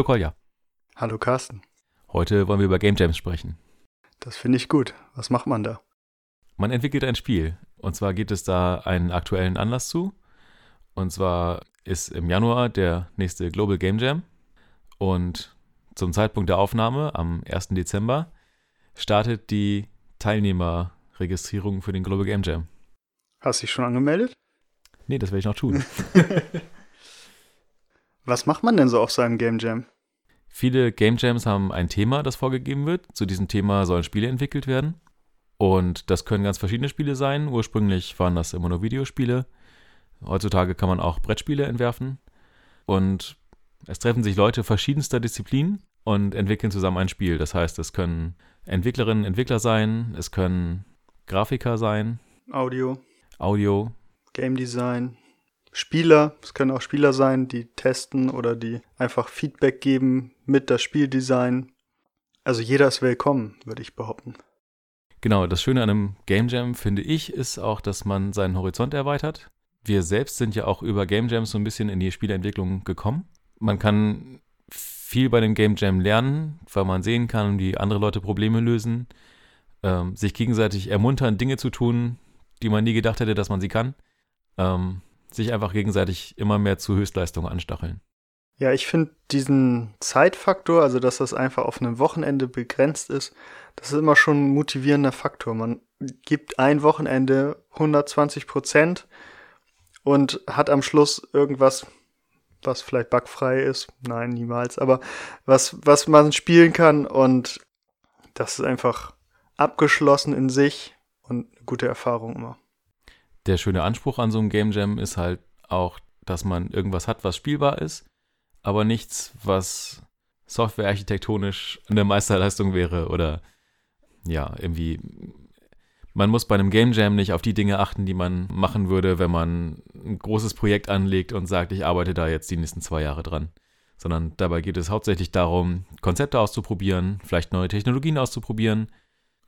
Hallo Kolja. Hallo Carsten. Heute wollen wir über Game Jams sprechen. Das finde ich gut. Was macht man da? Man entwickelt ein Spiel. Und zwar gibt es da einen aktuellen Anlass zu. Und zwar ist im Januar der nächste Global Game Jam. Und zum Zeitpunkt der Aufnahme, am 1. Dezember, startet die Teilnehmerregistrierung für den Global Game Jam. Hast du dich schon angemeldet? Nee, das werde ich noch tun. Was macht man denn so auf seinem Game Jam? Viele Game Jams haben ein Thema, das vorgegeben wird. Zu diesem Thema sollen Spiele entwickelt werden. Und das können ganz verschiedene Spiele sein. Ursprünglich waren das immer nur Videospiele. Heutzutage kann man auch Brettspiele entwerfen. Und es treffen sich Leute verschiedenster Disziplinen und entwickeln zusammen ein Spiel. Das heißt, es können Entwicklerinnen, Entwickler sein, es können Grafiker sein, Audio, Audio, Game Design, Spieler. Es können auch Spieler sein, die testen oder die einfach Feedback geben mit das Spieldesign. Also jeder ist willkommen, würde ich behaupten. Genau, das Schöne an einem Game Jam, finde ich, ist auch, dass man seinen Horizont erweitert. Wir selbst sind ja auch über Game Jams so ein bisschen in die Spieleentwicklung gekommen. Man kann viel bei dem Game Jam lernen, weil man sehen kann, wie andere Leute Probleme lösen, ähm, sich gegenseitig ermuntern, Dinge zu tun, die man nie gedacht hätte, dass man sie kann. Ähm, sich einfach gegenseitig immer mehr zu Höchstleistungen anstacheln. Ja, ich finde diesen Zeitfaktor, also dass das einfach auf einem Wochenende begrenzt ist, das ist immer schon ein motivierender Faktor. Man gibt ein Wochenende 120 Prozent und hat am Schluss irgendwas, was vielleicht bugfrei ist. Nein, niemals, aber was, was man spielen kann und das ist einfach abgeschlossen in sich und eine gute Erfahrung immer der schöne Anspruch an so einem Game Jam ist halt auch, dass man irgendwas hat, was spielbar ist, aber nichts, was softwarearchitektonisch eine Meisterleistung wäre oder ja, irgendwie man muss bei einem Game Jam nicht auf die Dinge achten, die man machen würde, wenn man ein großes Projekt anlegt und sagt, ich arbeite da jetzt die nächsten zwei Jahre dran. Sondern dabei geht es hauptsächlich darum, Konzepte auszuprobieren, vielleicht neue Technologien auszuprobieren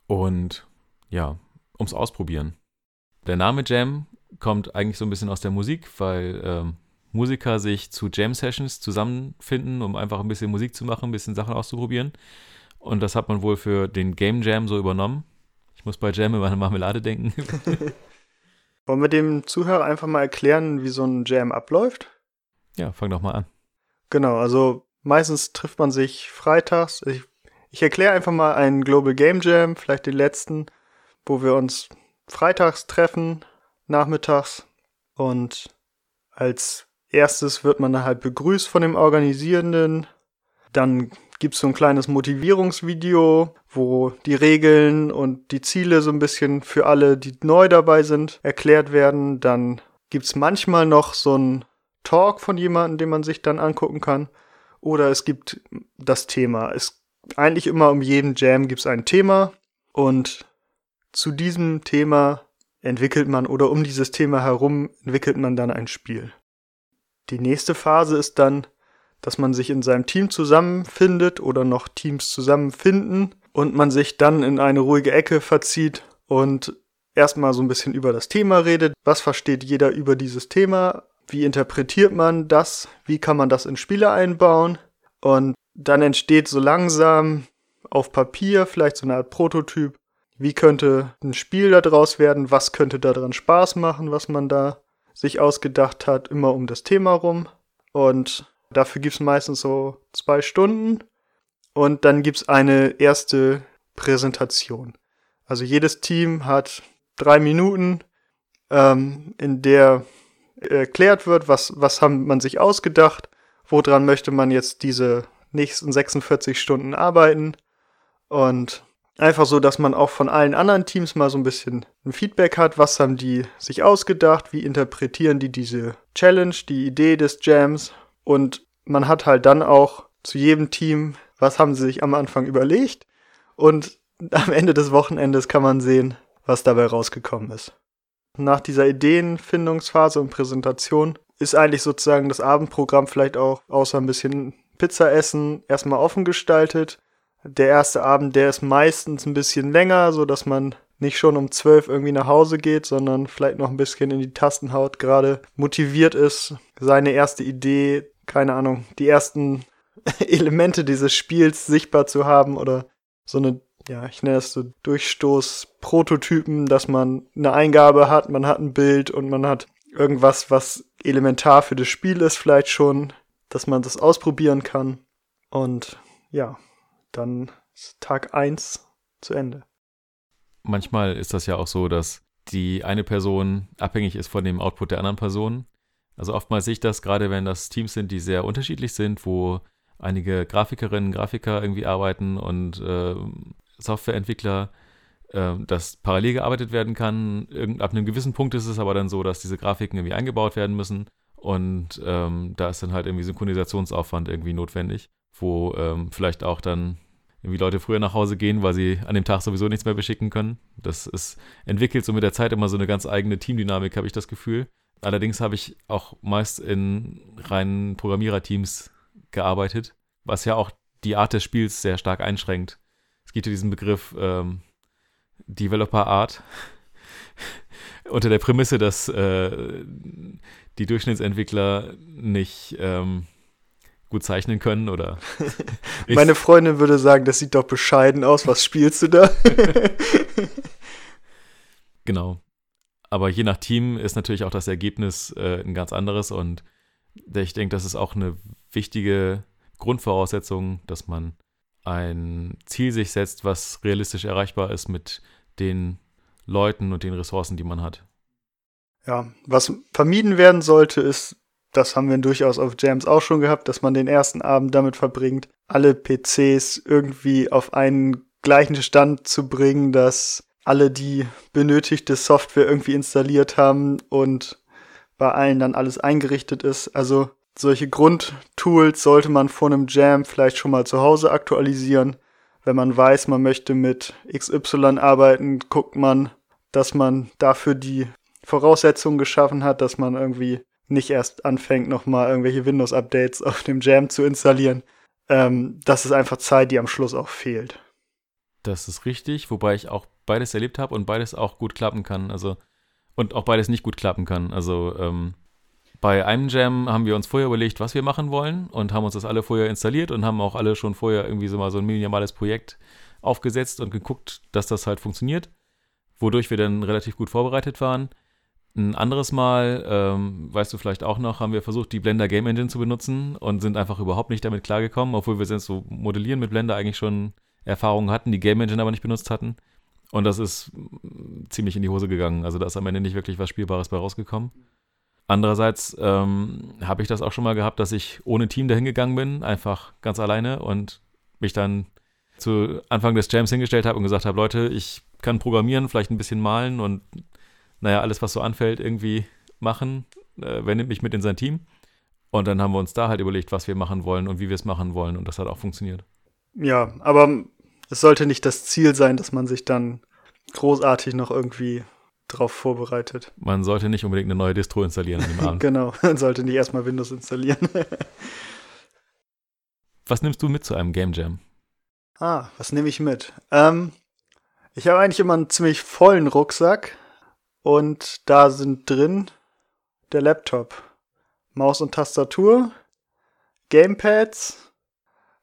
und ja, ums Ausprobieren. Der Name Jam kommt eigentlich so ein bisschen aus der Musik, weil ähm, Musiker sich zu Jam-Sessions zusammenfinden, um einfach ein bisschen Musik zu machen, ein bisschen Sachen auszuprobieren. Und das hat man wohl für den Game Jam so übernommen. Ich muss bei Jam immer an Marmelade denken. Wollen wir dem Zuhörer einfach mal erklären, wie so ein Jam abläuft? Ja, fang doch mal an. Genau, also meistens trifft man sich freitags. Ich, ich erkläre einfach mal einen Global Game Jam, vielleicht den letzten, wo wir uns freitags treffen, nachmittags. Und als erstes wird man dann halt begrüßt von dem Organisierenden. Dann gibt es so ein kleines Motivierungsvideo, wo die Regeln und die Ziele so ein bisschen für alle, die neu dabei sind, erklärt werden. Dann gibt es manchmal noch so ein Talk von jemandem, den man sich dann angucken kann. Oder es gibt das Thema. Es eigentlich immer um jeden Jam gibt es ein Thema und zu diesem Thema entwickelt man oder um dieses Thema herum entwickelt man dann ein Spiel. Die nächste Phase ist dann, dass man sich in seinem Team zusammenfindet oder noch Teams zusammenfinden und man sich dann in eine ruhige Ecke verzieht und erstmal so ein bisschen über das Thema redet. Was versteht jeder über dieses Thema? Wie interpretiert man das? Wie kann man das in Spiele einbauen? Und dann entsteht so langsam auf Papier vielleicht so eine Art Prototyp, wie könnte ein Spiel daraus werden, was könnte daran Spaß machen, was man da sich ausgedacht hat, immer um das Thema rum. Und dafür gibt es meistens so zwei Stunden. Und dann gibt es eine erste Präsentation. Also jedes Team hat drei Minuten, ähm, in der erklärt wird, was, was haben man sich ausgedacht, woran möchte man jetzt diese nächsten 46 Stunden arbeiten. Und Einfach so, dass man auch von allen anderen Teams mal so ein bisschen ein Feedback hat. Was haben die sich ausgedacht? Wie interpretieren die diese Challenge, die Idee des Jams? Und man hat halt dann auch zu jedem Team, was haben sie sich am Anfang überlegt? Und am Ende des Wochenendes kann man sehen, was dabei rausgekommen ist. Nach dieser Ideenfindungsphase und Präsentation ist eigentlich sozusagen das Abendprogramm vielleicht auch außer ein bisschen Pizza essen erstmal offen gestaltet der erste Abend, der ist meistens ein bisschen länger, so dass man nicht schon um zwölf irgendwie nach Hause geht, sondern vielleicht noch ein bisschen in die Tasten haut, gerade motiviert ist, seine erste Idee, keine Ahnung, die ersten Elemente dieses Spiels sichtbar zu haben oder so eine, ja, ich nenne es so Durchstoß-Prototypen, dass man eine Eingabe hat, man hat ein Bild und man hat irgendwas, was elementar für das Spiel ist, vielleicht schon, dass man das ausprobieren kann. Und ja, dann ist Tag eins zu Ende. Manchmal ist das ja auch so, dass die eine Person abhängig ist von dem Output der anderen Person. Also oftmals sehe ich das, gerade wenn das Teams sind, die sehr unterschiedlich sind, wo einige Grafikerinnen, Grafiker irgendwie arbeiten und äh, Softwareentwickler, äh, dass parallel gearbeitet werden kann. Irgend, ab einem gewissen Punkt ist es aber dann so, dass diese Grafiken irgendwie eingebaut werden müssen und ähm, da ist dann halt irgendwie Synchronisationsaufwand irgendwie notwendig, wo ähm, vielleicht auch dann irgendwie Leute früher nach Hause gehen, weil sie an dem Tag sowieso nichts mehr beschicken können. Das ist entwickelt so mit der Zeit immer so eine ganz eigene Teamdynamik, habe ich das Gefühl. Allerdings habe ich auch meist in reinen Programmiererteams gearbeitet, was ja auch die Art des Spiels sehr stark einschränkt. Es gibt ja diesen Begriff ähm, Developer Art unter der Prämisse, dass äh, die Durchschnittsentwickler nicht ähm, gut zeichnen können oder. Meine Freundin würde sagen, das sieht doch bescheiden aus. Was spielst du da? genau. Aber je nach Team ist natürlich auch das Ergebnis äh, ein ganz anderes und ich denke, das ist auch eine wichtige Grundvoraussetzung, dass man ein Ziel sich setzt, was realistisch erreichbar ist mit den Leuten und den Ressourcen, die man hat. Ja, was vermieden werden sollte, ist, das haben wir durchaus auf Jams auch schon gehabt, dass man den ersten Abend damit verbringt, alle PCs irgendwie auf einen gleichen Stand zu bringen, dass alle die benötigte Software irgendwie installiert haben und bei allen dann alles eingerichtet ist. Also solche Grundtools sollte man vor einem Jam vielleicht schon mal zu Hause aktualisieren. Wenn man weiß, man möchte mit XY arbeiten, guckt man, dass man dafür die Voraussetzungen geschaffen hat, dass man irgendwie nicht erst anfängt, nochmal irgendwelche Windows-Updates auf dem Jam zu installieren. Ähm, das ist einfach Zeit, die am Schluss auch fehlt. Das ist richtig, wobei ich auch beides erlebt habe und beides auch gut klappen kann. Also und auch beides nicht gut klappen kann. Also ähm, bei einem Jam haben wir uns vorher überlegt, was wir machen wollen und haben uns das alle vorher installiert und haben auch alle schon vorher irgendwie so mal so ein minimales Projekt aufgesetzt und geguckt, dass das halt funktioniert, wodurch wir dann relativ gut vorbereitet waren. Ein anderes Mal, ähm, weißt du vielleicht auch noch, haben wir versucht, die Blender Game Engine zu benutzen und sind einfach überhaupt nicht damit klargekommen, obwohl wir sonst so modellieren mit Blender eigentlich schon Erfahrungen hatten, die Game Engine aber nicht benutzt hatten. Und das ist ziemlich in die Hose gegangen. Also da ist am Ende nicht wirklich was Spielbares bei rausgekommen. Andererseits ähm, habe ich das auch schon mal gehabt, dass ich ohne Team dahin gegangen bin, einfach ganz alleine und mich dann zu Anfang des Jams hingestellt habe und gesagt habe, Leute, ich kann programmieren, vielleicht ein bisschen malen und naja, alles, was so anfällt, irgendwie machen. Äh, wer nimmt mich mit in sein Team? Und dann haben wir uns da halt überlegt, was wir machen wollen und wie wir es machen wollen. Und das hat auch funktioniert. Ja, aber es sollte nicht das Ziel sein, dass man sich dann großartig noch irgendwie drauf vorbereitet. Man sollte nicht unbedingt eine neue Distro installieren an dem Abend. genau, man sollte nicht erstmal Windows installieren. was nimmst du mit zu einem Game Jam? Ah, was nehme ich mit? Ähm, ich habe eigentlich immer einen ziemlich vollen Rucksack und da sind drin der Laptop, Maus und Tastatur, Gamepads,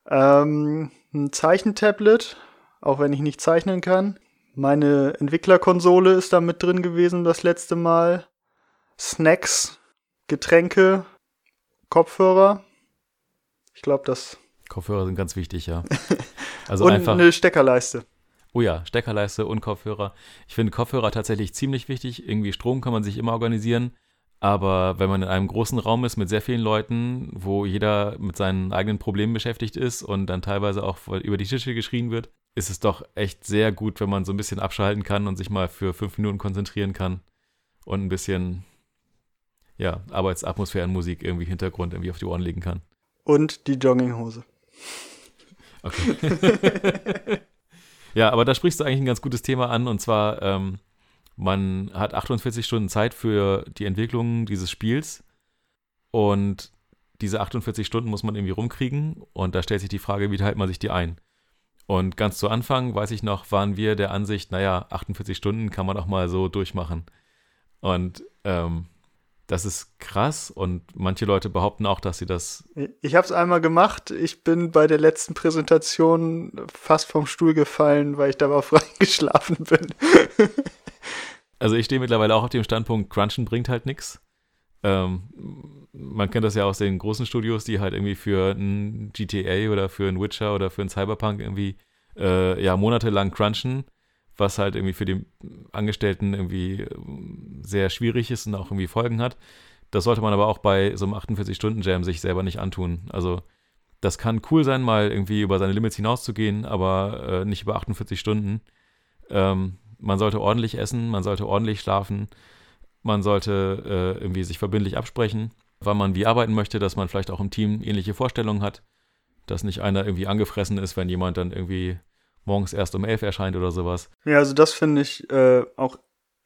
ähm, ein Zeichentablet, auch wenn ich nicht zeichnen kann. Meine Entwicklerkonsole ist da mit drin gewesen das letzte Mal. Snacks, Getränke, Kopfhörer. Ich glaube, das. Kopfhörer sind ganz wichtig, ja. Also und einfach. eine Steckerleiste. Oh ja, Steckerleiste und Kopfhörer. Ich finde Kopfhörer tatsächlich ziemlich wichtig. Irgendwie Strom kann man sich immer organisieren. Aber wenn man in einem großen Raum ist mit sehr vielen Leuten, wo jeder mit seinen eigenen Problemen beschäftigt ist und dann teilweise auch über die Tische geschrien wird, ist es doch echt sehr gut, wenn man so ein bisschen abschalten kann und sich mal für fünf Minuten konzentrieren kann und ein bisschen ja, Arbeitsatmosphäre und Musik irgendwie Hintergrund irgendwie auf die Ohren legen kann. Und die Jogginghose. Okay. ja, aber da sprichst du eigentlich ein ganz gutes Thema an und zwar, ähm, man hat 48 Stunden Zeit für die Entwicklung dieses Spiels und diese 48 Stunden muss man irgendwie rumkriegen und da stellt sich die Frage, wie teilt man sich die ein? Und ganz zu Anfang, weiß ich noch, waren wir der Ansicht, naja, 48 Stunden kann man auch mal so durchmachen. Und ähm, das ist krass und manche Leute behaupten auch, dass sie das. Ich habe es einmal gemacht. Ich bin bei der letzten Präsentation fast vom Stuhl gefallen, weil ich da auf geschlafen bin. also ich stehe mittlerweile auch auf dem Standpunkt, Crunchen bringt halt nichts. Ähm, man kennt das ja aus den großen Studios, die halt irgendwie für ein GTA oder für ein Witcher oder für ein Cyberpunk irgendwie äh, ja monatelang crunchen was halt irgendwie für die Angestellten irgendwie ähm, sehr schwierig ist und auch irgendwie Folgen hat. Das sollte man aber auch bei so einem 48-Stunden-Jam sich selber nicht antun. Also das kann cool sein, mal irgendwie über seine Limits hinauszugehen, aber äh, nicht über 48 Stunden. Ähm, man sollte ordentlich essen, man sollte ordentlich schlafen, man sollte äh, irgendwie sich verbindlich absprechen, wann man wie arbeiten möchte, dass man vielleicht auch im Team ähnliche Vorstellungen hat, dass nicht einer irgendwie angefressen ist, wenn jemand dann irgendwie morgens erst um elf erscheint oder sowas. Ja, also das finde ich äh, auch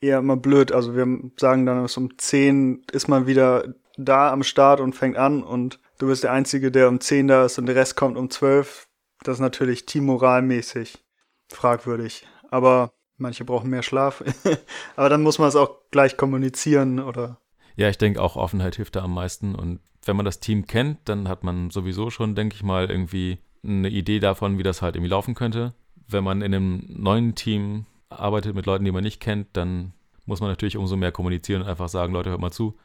eher immer blöd. Also wir sagen dann, dass um zehn ist man wieder da am Start und fängt an und du bist der Einzige, der um zehn da ist und der Rest kommt um zwölf. Das ist natürlich teammoralmäßig fragwürdig. Aber manche brauchen mehr Schlaf. Aber dann muss man es auch gleich kommunizieren oder. Ja, ich denke auch Offenheit hilft da am meisten. Und wenn man das Team kennt, dann hat man sowieso schon, denke ich mal, irgendwie eine Idee davon, wie das halt irgendwie laufen könnte wenn man in einem neuen Team arbeitet mit Leuten, die man nicht kennt, dann muss man natürlich umso mehr kommunizieren und einfach sagen, Leute, hört mal zu.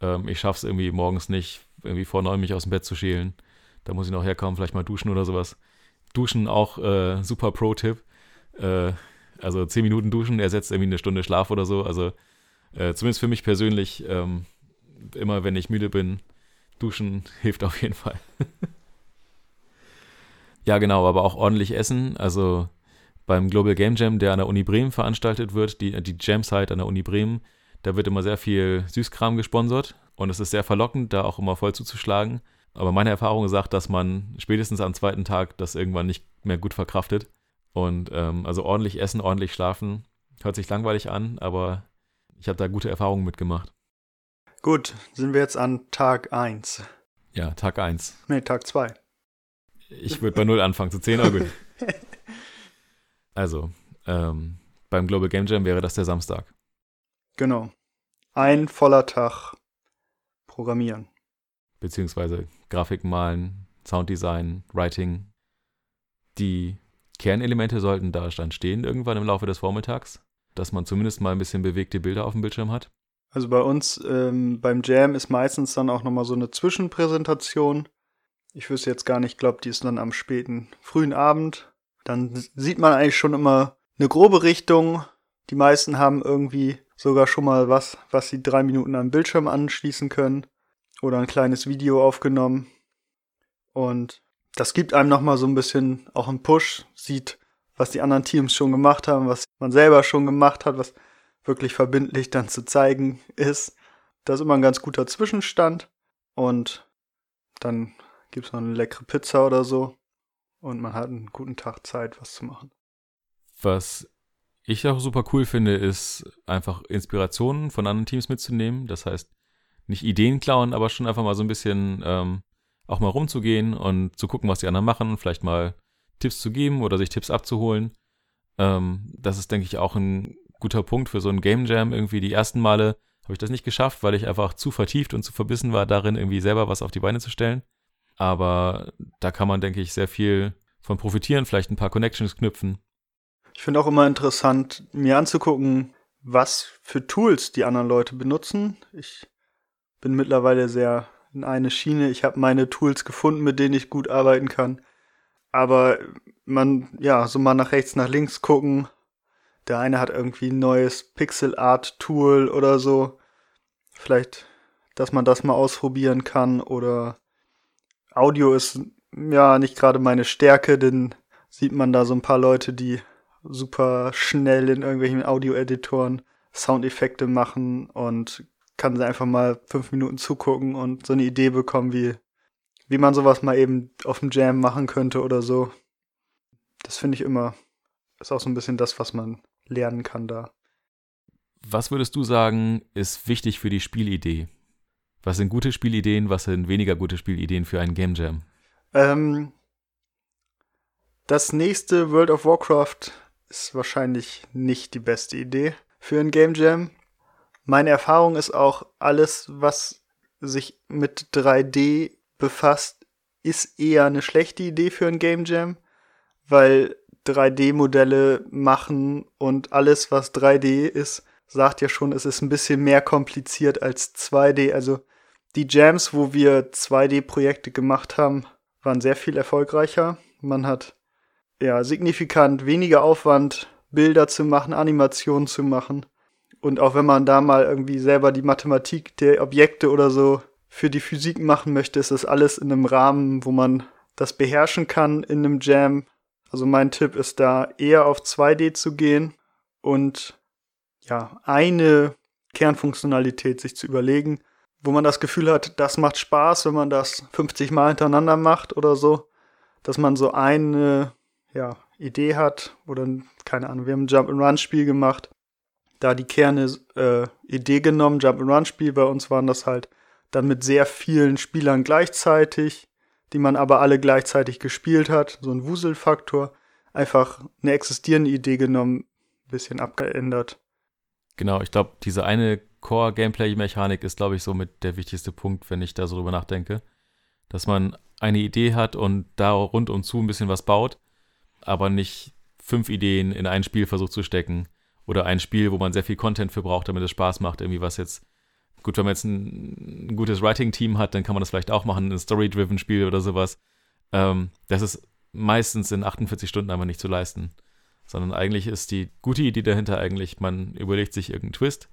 Ähm, ich schaffe es irgendwie morgens nicht, irgendwie vor neun mich aus dem Bett zu schälen. Da muss ich noch herkommen, vielleicht mal duschen oder sowas. Duschen auch äh, super Pro-Tipp. Äh, also zehn Minuten duschen ersetzt irgendwie eine Stunde Schlaf oder so. Also äh, zumindest für mich persönlich, ähm, immer wenn ich müde bin, duschen hilft auf jeden Fall. Ja, genau, aber auch ordentlich essen. Also beim Global Game Jam, der an der Uni Bremen veranstaltet wird, die, die Jam-Site an der Uni Bremen, da wird immer sehr viel Süßkram gesponsert und es ist sehr verlockend, da auch immer voll zuzuschlagen. Aber meine Erfahrung sagt, dass man spätestens am zweiten Tag das irgendwann nicht mehr gut verkraftet. Und ähm, also ordentlich essen, ordentlich schlafen, hört sich langweilig an, aber ich habe da gute Erfahrungen mitgemacht. Gut, sind wir jetzt an Tag 1. Ja, Tag 1. Nee, Tag 2. Ich würde bei Null anfangen zu 10, aber gut. Also, ähm, beim Global Game Jam wäre das der Samstag. Genau. Ein voller Tag Programmieren. Beziehungsweise Grafik malen, Sounddesign, Writing. Die Kernelemente sollten da dann stehen irgendwann im Laufe des Vormittags, dass man zumindest mal ein bisschen bewegte Bilder auf dem Bildschirm hat. Also bei uns ähm, beim Jam ist meistens dann auch nochmal so eine Zwischenpräsentation, ich wüsste jetzt gar nicht, glaube, die ist dann am späten, frühen Abend. Dann sieht man eigentlich schon immer eine grobe Richtung. Die meisten haben irgendwie sogar schon mal was, was sie drei Minuten am Bildschirm anschließen können. Oder ein kleines Video aufgenommen. Und das gibt einem nochmal so ein bisschen auch einen Push, sieht, was die anderen Teams schon gemacht haben, was man selber schon gemacht hat, was wirklich verbindlich dann zu zeigen ist. Das ist immer ein ganz guter Zwischenstand. Und dann gibt es noch eine leckere Pizza oder so. Und man hat einen guten Tag Zeit, was zu machen. Was ich auch super cool finde, ist einfach Inspirationen von anderen Teams mitzunehmen. Das heißt, nicht Ideen klauen, aber schon einfach mal so ein bisschen ähm, auch mal rumzugehen und zu gucken, was die anderen machen, vielleicht mal Tipps zu geben oder sich Tipps abzuholen. Ähm, das ist, denke ich, auch ein guter Punkt für so ein Game Jam. Irgendwie die ersten Male habe ich das nicht geschafft, weil ich einfach zu vertieft und zu verbissen war, darin irgendwie selber was auf die Beine zu stellen. Aber da kann man, denke ich, sehr viel von profitieren, vielleicht ein paar Connections knüpfen. Ich finde auch immer interessant, mir anzugucken, was für Tools die anderen Leute benutzen. Ich bin mittlerweile sehr in eine Schiene. Ich habe meine Tools gefunden, mit denen ich gut arbeiten kann. Aber man, ja, so mal nach rechts, nach links gucken. Der eine hat irgendwie ein neues Pixel Art Tool oder so. Vielleicht, dass man das mal ausprobieren kann oder Audio ist ja nicht gerade meine Stärke, denn sieht man da so ein paar Leute, die super schnell in irgendwelchen Audio-Editoren Soundeffekte machen und kann sie einfach mal fünf Minuten zugucken und so eine Idee bekommen, wie, wie man sowas mal eben auf dem Jam machen könnte oder so. Das finde ich immer, ist auch so ein bisschen das, was man lernen kann da. Was würdest du sagen, ist wichtig für die Spielidee? Was sind gute Spielideen, was sind weniger gute Spielideen für einen Game Jam? Ähm, Das nächste World of Warcraft ist wahrscheinlich nicht die beste Idee für ein Game Jam. Meine Erfahrung ist auch, alles, was sich mit 3D befasst, ist eher eine schlechte Idee für ein Game Jam, weil 3D-Modelle machen und alles, was 3D ist, sagt ja schon, es ist ein bisschen mehr kompliziert als 2D. Also die Jams, wo wir 2D-Projekte gemacht haben, waren sehr viel erfolgreicher. Man hat ja signifikant weniger Aufwand, Bilder zu machen, Animationen zu machen. Und auch wenn man da mal irgendwie selber die Mathematik der Objekte oder so für die Physik machen möchte, ist das alles in einem Rahmen, wo man das beherrschen kann in einem Jam. Also mein Tipp ist da eher auf 2D zu gehen und ja, eine Kernfunktionalität sich zu überlegen, wo man das Gefühl hat, das macht Spaß, wenn man das 50 Mal hintereinander macht oder so, dass man so eine ja, Idee hat oder keine Ahnung, wir haben ein Jump-and-Run-Spiel gemacht, da die Kerne äh, Idee genommen, Jump-and-Run-Spiel, bei uns waren das halt dann mit sehr vielen Spielern gleichzeitig, die man aber alle gleichzeitig gespielt hat, so ein Wuselfaktor, einfach eine existierende Idee genommen, bisschen abgeändert. Genau, ich glaube, diese eine Core-Gameplay-Mechanik ist, glaube ich, so mit der wichtigste Punkt, wenn ich da so drüber nachdenke. Dass man eine Idee hat und da rund und zu ein bisschen was baut, aber nicht fünf Ideen in ein Spiel versucht zu stecken. Oder ein Spiel, wo man sehr viel Content für braucht, damit es Spaß macht, irgendwie was jetzt. Gut, wenn man jetzt ein, ein gutes Writing-Team hat, dann kann man das vielleicht auch machen, ein Story-driven Spiel oder sowas. Ähm, das ist meistens in 48 Stunden einfach nicht zu leisten. Sondern eigentlich ist die gute Idee dahinter eigentlich, man überlegt sich irgendeinen Twist,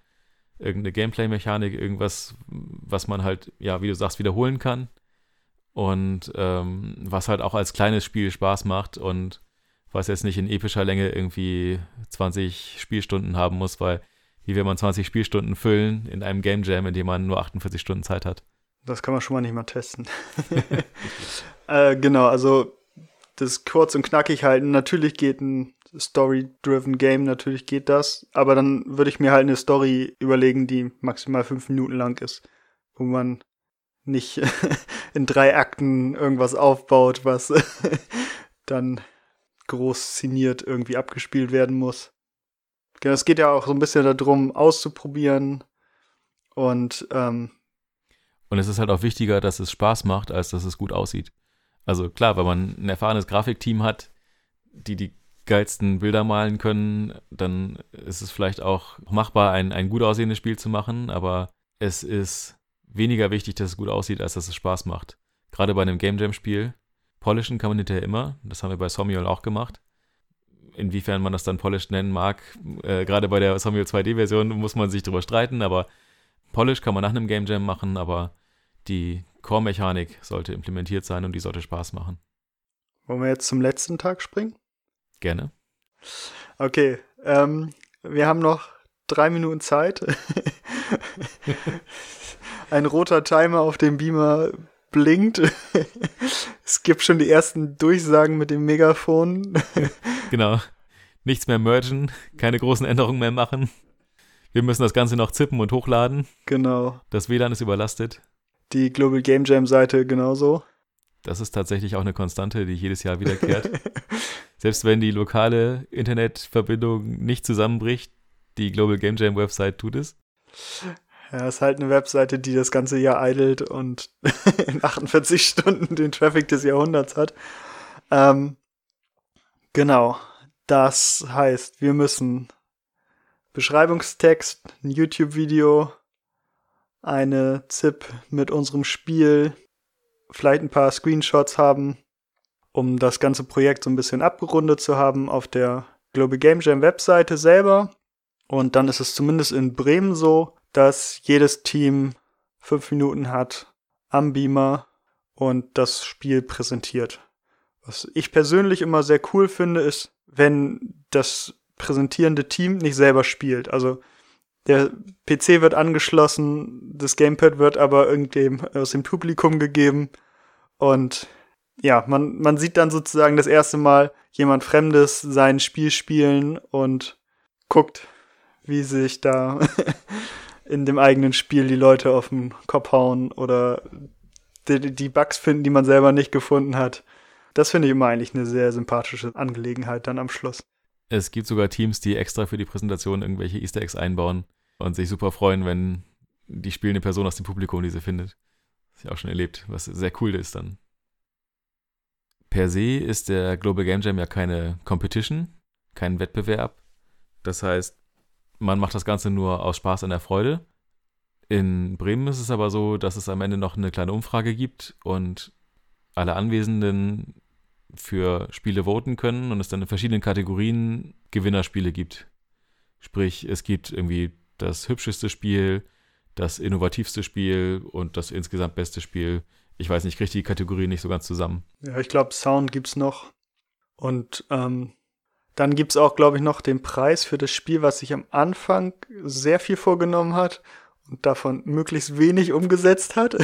irgendeine Gameplay-Mechanik, irgendwas, was man halt, ja, wie du sagst, wiederholen kann. Und ähm, was halt auch als kleines Spiel Spaß macht und was jetzt nicht in epischer Länge irgendwie 20 Spielstunden haben muss, weil wie will man 20 Spielstunden füllen in einem Game Jam, in dem man nur 48 Stunden Zeit hat? Das kann man schon mal nicht mal testen. äh, genau, also das kurz und knackig halten. Natürlich geht ein Story-driven Game, natürlich geht das, aber dann würde ich mir halt eine Story überlegen, die maximal fünf Minuten lang ist, wo man nicht in drei Akten irgendwas aufbaut, was dann groß szeniert irgendwie abgespielt werden muss. Genau, es geht ja auch so ein bisschen darum, auszuprobieren und ähm, und es ist halt auch wichtiger, dass es Spaß macht, als dass es gut aussieht. Also klar, wenn man ein erfahrenes Grafikteam hat, die die geilsten Bilder malen können, dann ist es vielleicht auch machbar, ein, ein gut aussehendes Spiel zu machen, aber es ist weniger wichtig, dass es gut aussieht, als dass es Spaß macht. Gerade bei einem Game Jam-Spiel. Polischen kann man hinterher immer. Das haben wir bei Somiol auch gemacht. Inwiefern man das dann polished nennen mag, äh, gerade bei der Somiol 2D-Version muss man sich drüber streiten, aber Polish kann man nach einem Game Jam machen, aber die Core-Mechanik sollte implementiert sein und die sollte Spaß machen. Wollen wir jetzt zum letzten Tag springen? Gerne. Okay, ähm, wir haben noch drei Minuten Zeit. Ein roter Timer auf dem Beamer blinkt. es gibt schon die ersten Durchsagen mit dem Megafon. genau. Nichts mehr mergen, keine großen Änderungen mehr machen. Wir müssen das Ganze noch zippen und hochladen. Genau. Das WLAN ist überlastet. Die Global Game Jam Seite genauso. Das ist tatsächlich auch eine Konstante, die jedes Jahr wiederkehrt. Selbst wenn die lokale Internetverbindung nicht zusammenbricht, die Global Game Jam Website tut es. Ja, ist halt eine Webseite, die das ganze Jahr eidelt und in 48 Stunden den Traffic des Jahrhunderts hat. Ähm, genau. Das heißt, wir müssen Beschreibungstext, ein YouTube-Video, eine ZIP mit unserem Spiel, vielleicht ein paar Screenshots haben, um das ganze Projekt so ein bisschen abgerundet zu haben auf der Global Game Jam Webseite selber. Und dann ist es zumindest in Bremen so, dass jedes Team fünf Minuten hat am Beamer und das Spiel präsentiert. Was ich persönlich immer sehr cool finde, ist, wenn das präsentierende Team nicht selber spielt. Also der PC wird angeschlossen, das Gamepad wird aber irgendwem aus dem Publikum gegeben und ja, man, man sieht dann sozusagen das erste Mal jemand Fremdes sein Spiel spielen und guckt, wie sich da in dem eigenen Spiel die Leute auf den Kopf hauen oder die, die Bugs finden, die man selber nicht gefunden hat. das finde ich immer eigentlich eine sehr sympathische Angelegenheit dann am Schluss. Es gibt sogar Teams, die extra für die Präsentation irgendwelche Easter Eggs einbauen und sich super freuen, wenn die spielende Person aus dem Publikum diese findet. Das habe ich auch schon erlebt, was sehr cool ist dann. Per se ist der Global Game Jam ja keine Competition, kein Wettbewerb. Das heißt, man macht das Ganze nur aus Spaß an der Freude. In Bremen ist es aber so, dass es am Ende noch eine kleine Umfrage gibt und alle Anwesenden für Spiele voten können und es dann in verschiedenen Kategorien Gewinnerspiele gibt. Sprich, es gibt irgendwie das hübscheste Spiel, das innovativste Spiel und das insgesamt beste Spiel. Ich weiß nicht, ich kriege die Kategorien nicht so ganz zusammen. Ja, ich glaube, Sound gibt es noch. Und ähm, dann gibt es auch, glaube ich, noch den Preis für das Spiel, was sich am Anfang sehr viel vorgenommen hat und davon möglichst wenig umgesetzt hat.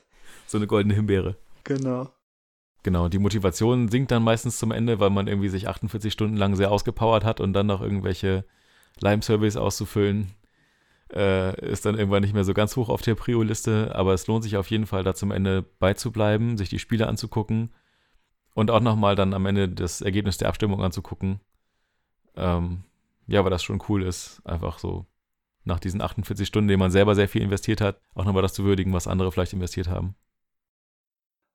so eine goldene Himbeere. Genau. Genau, die Motivation sinkt dann meistens zum Ende, weil man irgendwie sich 48 Stunden lang sehr ausgepowert hat und dann noch irgendwelche Lime-Surveys auszufüllen, äh, ist dann irgendwann nicht mehr so ganz hoch auf der Prio-Liste. Aber es lohnt sich auf jeden Fall, da zum Ende beizubleiben, sich die Spiele anzugucken und auch nochmal dann am Ende das Ergebnis der Abstimmung anzugucken. Ähm, ja, weil das schon cool ist, einfach so nach diesen 48 Stunden, in denen man selber sehr viel investiert hat, auch nochmal das zu würdigen, was andere vielleicht investiert haben.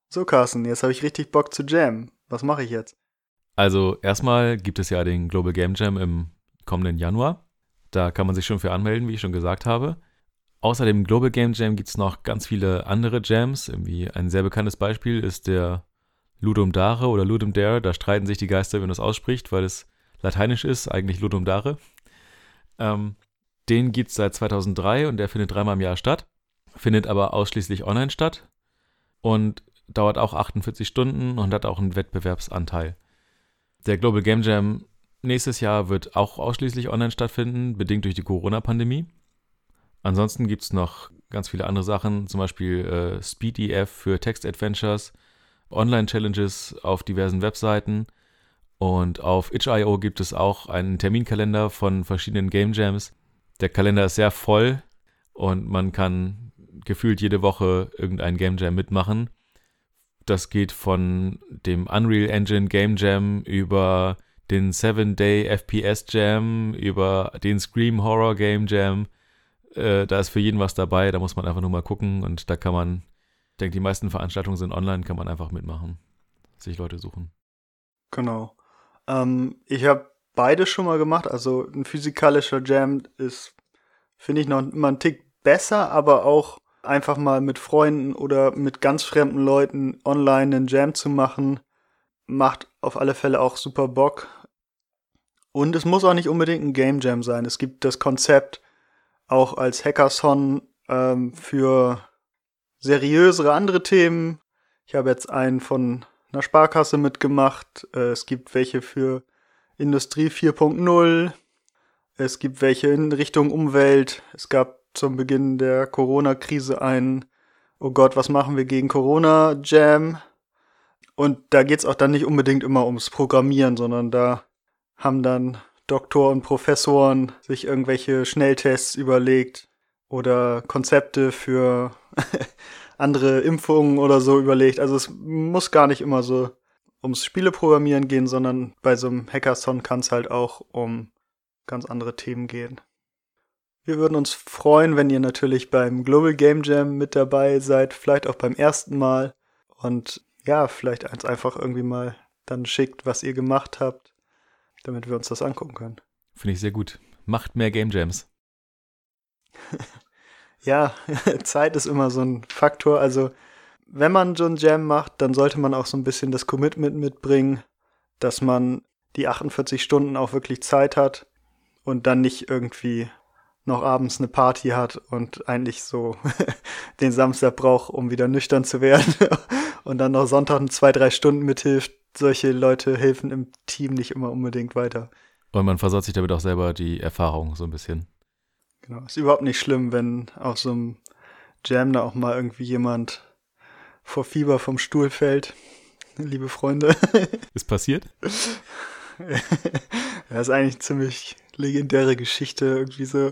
So, Carsten, jetzt habe ich richtig Bock zu jammen. Was mache ich jetzt? Also, erstmal gibt es ja den Global Game Jam im kommenden Januar. Da kann man sich schon für anmelden, wie ich schon gesagt habe. Außer dem Global Game Jam gibt es noch ganz viele andere Jams. Irgendwie ein sehr bekanntes Beispiel ist der Ludum Dare oder Ludum Dare. Da streiten sich die Geister, wenn man es ausspricht, weil es lateinisch ist, eigentlich Ludum Dare. Ähm, den gibt es seit 2003 und der findet dreimal im Jahr statt, findet aber ausschließlich online statt. Und dauert auch 48 Stunden und hat auch einen Wettbewerbsanteil. Der Global Game Jam nächstes Jahr wird auch ausschließlich online stattfinden, bedingt durch die Corona-Pandemie. Ansonsten gibt es noch ganz viele andere Sachen, zum Beispiel äh, SpeedEF für Text-Adventures, Online-Challenges auf diversen Webseiten und auf itch.io gibt es auch einen Terminkalender von verschiedenen Game Jams. Der Kalender ist sehr voll und man kann gefühlt jede Woche irgendein Game Jam mitmachen. Das geht von dem Unreal Engine Game Jam über den Seven Day FPS Jam, über den Scream Horror Game Jam. Äh, da ist für jeden was dabei, da muss man einfach nur mal gucken und da kann man, ich denke, die meisten Veranstaltungen sind online, kann man einfach mitmachen, sich Leute suchen. Genau. Ähm, ich habe beide schon mal gemacht, also ein physikalischer Jam ist, finde ich, noch immer einen Tick besser, aber auch einfach mal mit Freunden oder mit ganz fremden Leuten online einen Jam zu machen, macht auf alle Fälle auch super Bock. Und es muss auch nicht unbedingt ein Game Jam sein. Es gibt das Konzept auch als Hackathon ähm, für seriösere andere Themen. Ich habe jetzt einen von einer Sparkasse mitgemacht. Äh, es gibt welche für Industrie 4.0. Es gibt welche in Richtung Umwelt. Es gab zum Beginn der Corona-Krise ein Oh Gott, was machen wir gegen Corona-Jam? Und da geht's auch dann nicht unbedingt immer ums Programmieren, sondern da haben dann Doktor und Professoren sich irgendwelche Schnelltests überlegt oder Konzepte für andere Impfungen oder so überlegt. Also es muss gar nicht immer so ums Spieleprogrammieren gehen, sondern bei so einem Hackathon kann es halt auch um ganz andere Themen gehen. Wir würden uns freuen, wenn ihr natürlich beim Global Game Jam mit dabei seid, vielleicht auch beim ersten Mal und ja, vielleicht eins einfach irgendwie mal dann schickt, was ihr gemacht habt, damit wir uns das angucken können. Finde ich sehr gut. Macht mehr Game Jams. ja, Zeit ist immer so ein Faktor. Also, wenn man so ein Jam macht, dann sollte man auch so ein bisschen das Commitment mitbringen, dass man die 48 Stunden auch wirklich Zeit hat und dann nicht irgendwie noch abends eine Party hat und eigentlich so den Samstag braucht, um wieder nüchtern zu werden und dann noch Sonntag zwei, drei Stunden mithilft, solche Leute helfen im Team nicht immer unbedingt weiter. Und man versaut sich damit auch selber die Erfahrung so ein bisschen. Genau. Ist überhaupt nicht schlimm, wenn auf so einem Jam da auch mal irgendwie jemand vor Fieber vom Stuhl fällt. Liebe Freunde. Ist passiert? Ja, ist eigentlich ziemlich legendäre Geschichte. Irgendwie so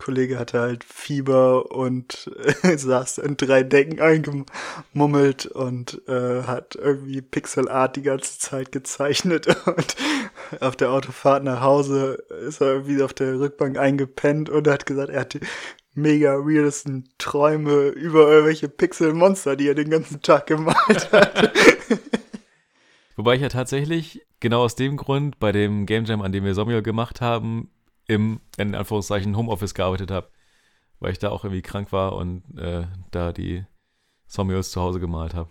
Kollege hatte halt Fieber und saß in drei Decken eingemummelt und äh, hat irgendwie Pixelart die ganze Zeit gezeichnet und auf der Autofahrt nach Hause ist er irgendwie auf der Rückbank eingepennt und hat gesagt, er hatte mega weirdesten Träume über irgendwelche Pixelmonster, die er den ganzen Tag gemalt hat. Wobei ich ja tatsächlich genau aus dem Grund bei dem Game Jam, an dem wir Sommer gemacht haben, im, in Anführungszeichen, Homeoffice gearbeitet habe, weil ich da auch irgendwie krank war und äh, da die Sommios zu Hause gemalt habe.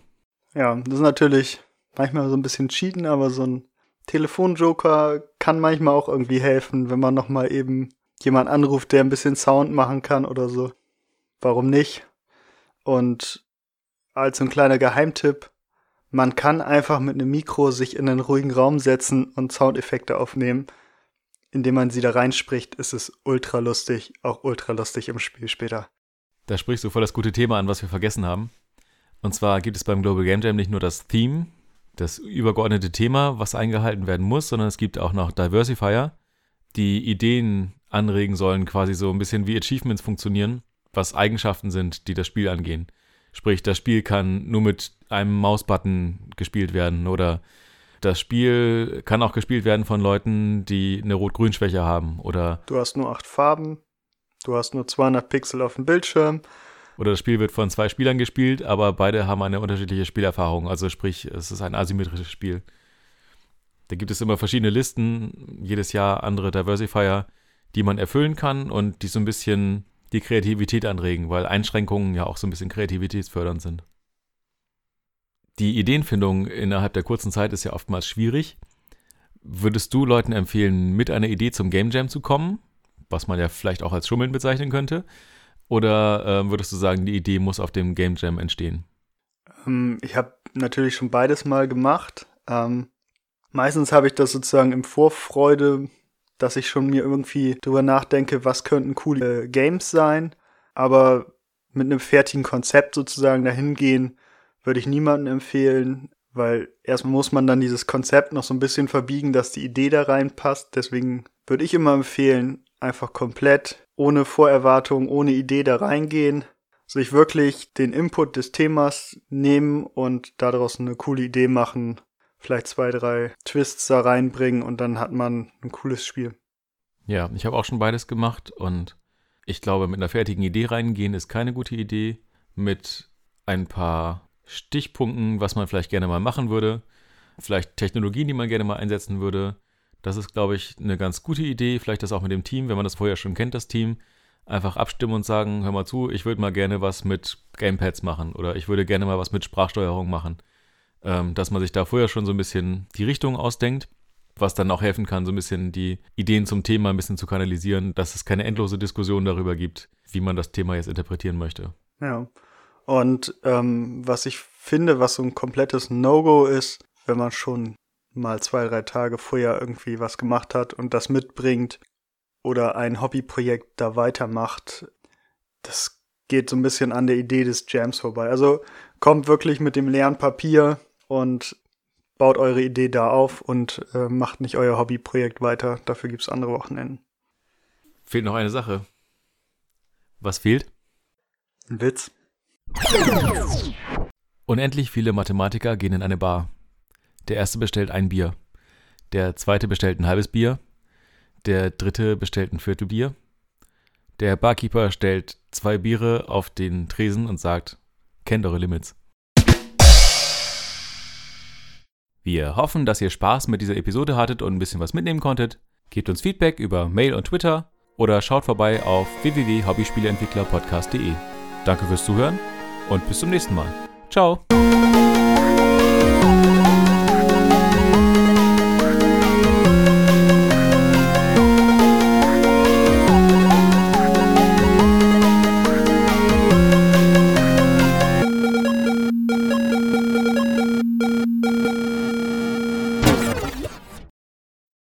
Ja, das ist natürlich manchmal so ein bisschen cheaten, aber so ein Telefonjoker kann manchmal auch irgendwie helfen, wenn man nochmal eben jemand anruft, der ein bisschen Sound machen kann oder so. Warum nicht? Und als ein kleiner Geheimtipp, man kann einfach mit einem Mikro sich in einen ruhigen Raum setzen und Soundeffekte aufnehmen. Indem man sie da reinspricht, ist es ultra lustig, auch ultra lustig im Spiel später. Da sprichst du voll das gute Thema an, was wir vergessen haben. Und zwar gibt es beim Global Game Jam nicht nur das Theme, das übergeordnete Thema, was eingehalten werden muss, sondern es gibt auch noch Diversifier, die Ideen anregen sollen, quasi so ein bisschen wie Achievements funktionieren, was Eigenschaften sind, die das Spiel angehen. Sprich, das Spiel kann nur mit einem Mausbutton gespielt werden oder das Spiel kann auch gespielt werden von Leuten, die eine Rot-Grün-Schwäche haben oder. Du hast nur acht Farben, du hast nur 200 Pixel auf dem Bildschirm. Oder das Spiel wird von zwei Spielern gespielt, aber beide haben eine unterschiedliche Spielerfahrung. Also sprich, es ist ein asymmetrisches Spiel. Da gibt es immer verschiedene Listen, jedes Jahr andere Diversifier, die man erfüllen kann und die so ein bisschen die Kreativität anregen, weil Einschränkungen ja auch so ein bisschen kreativitätsfördernd sind. Die Ideenfindung innerhalb der kurzen Zeit ist ja oftmals schwierig. Würdest du Leuten empfehlen, mit einer Idee zum Game Jam zu kommen, was man ja vielleicht auch als Schummeln bezeichnen könnte? Oder äh, würdest du sagen, die Idee muss auf dem Game Jam entstehen? Ähm, ich habe natürlich schon beides mal gemacht. Ähm, meistens habe ich das sozusagen im Vorfreude dass ich schon mir irgendwie drüber nachdenke, was könnten coole Games sein, aber mit einem fertigen Konzept sozusagen dahin gehen, würde ich niemandem empfehlen, weil erstmal muss man dann dieses Konzept noch so ein bisschen verbiegen, dass die Idee da reinpasst. Deswegen würde ich immer empfehlen, einfach komplett ohne Vorerwartung, ohne Idee da reingehen, sich wirklich den Input des Themas nehmen und daraus eine coole Idee machen vielleicht zwei, drei Twists da reinbringen und dann hat man ein cooles Spiel. Ja, ich habe auch schon beides gemacht und ich glaube, mit einer fertigen Idee reingehen ist keine gute Idee. Mit ein paar Stichpunkten, was man vielleicht gerne mal machen würde, vielleicht Technologien, die man gerne mal einsetzen würde. Das ist, glaube ich, eine ganz gute Idee. Vielleicht das auch mit dem Team, wenn man das vorher schon kennt, das Team. Einfach abstimmen und sagen, hör mal zu, ich würde mal gerne was mit Gamepads machen oder ich würde gerne mal was mit Sprachsteuerung machen ähm, dass man sich da vorher schon so ein bisschen die Richtung ausdenkt, was dann auch helfen kann, so ein bisschen die Ideen zum Thema ein bisschen zu kanalisieren, dass es keine endlose Diskussion darüber gibt, wie man das Thema jetzt interpretieren möchte. Ja. Und ähm, was ich finde, was so ein komplettes No-Go ist, wenn man schon mal zwei, drei Tage vorher irgendwie was gemacht hat und das mitbringt oder ein Hobbyprojekt da weitermacht, das geht so ein bisschen an der Idee des Jams vorbei. Also kommt wirklich mit dem leeren Papier und baut eure Idee da auf und äh, macht nicht euer Hobbyprojekt weiter. Dafür gibt es andere Wochenenden. Fehlt noch eine Sache. Was fehlt? Ein Witz. Unendlich viele Mathematiker gehen in eine Bar. Der erste bestellt ein Bier. Der zweite bestellt ein halbes Bier. Der dritte bestellt ein Viertel Bier. Der Barkeeper stellt zwei Biere auf den Tresen und sagt, kennt eure Limits. Wir hoffen, dass ihr Spaß mit dieser Episode hattet und ein bisschen was mitnehmen konntet. Gebt uns Feedback über Mail und Twitter oder schaut vorbei auf www.hobbyspieleentwicklerpodcast.de. Danke fürs Zuhören und bis zum nächsten Mal. Ciao!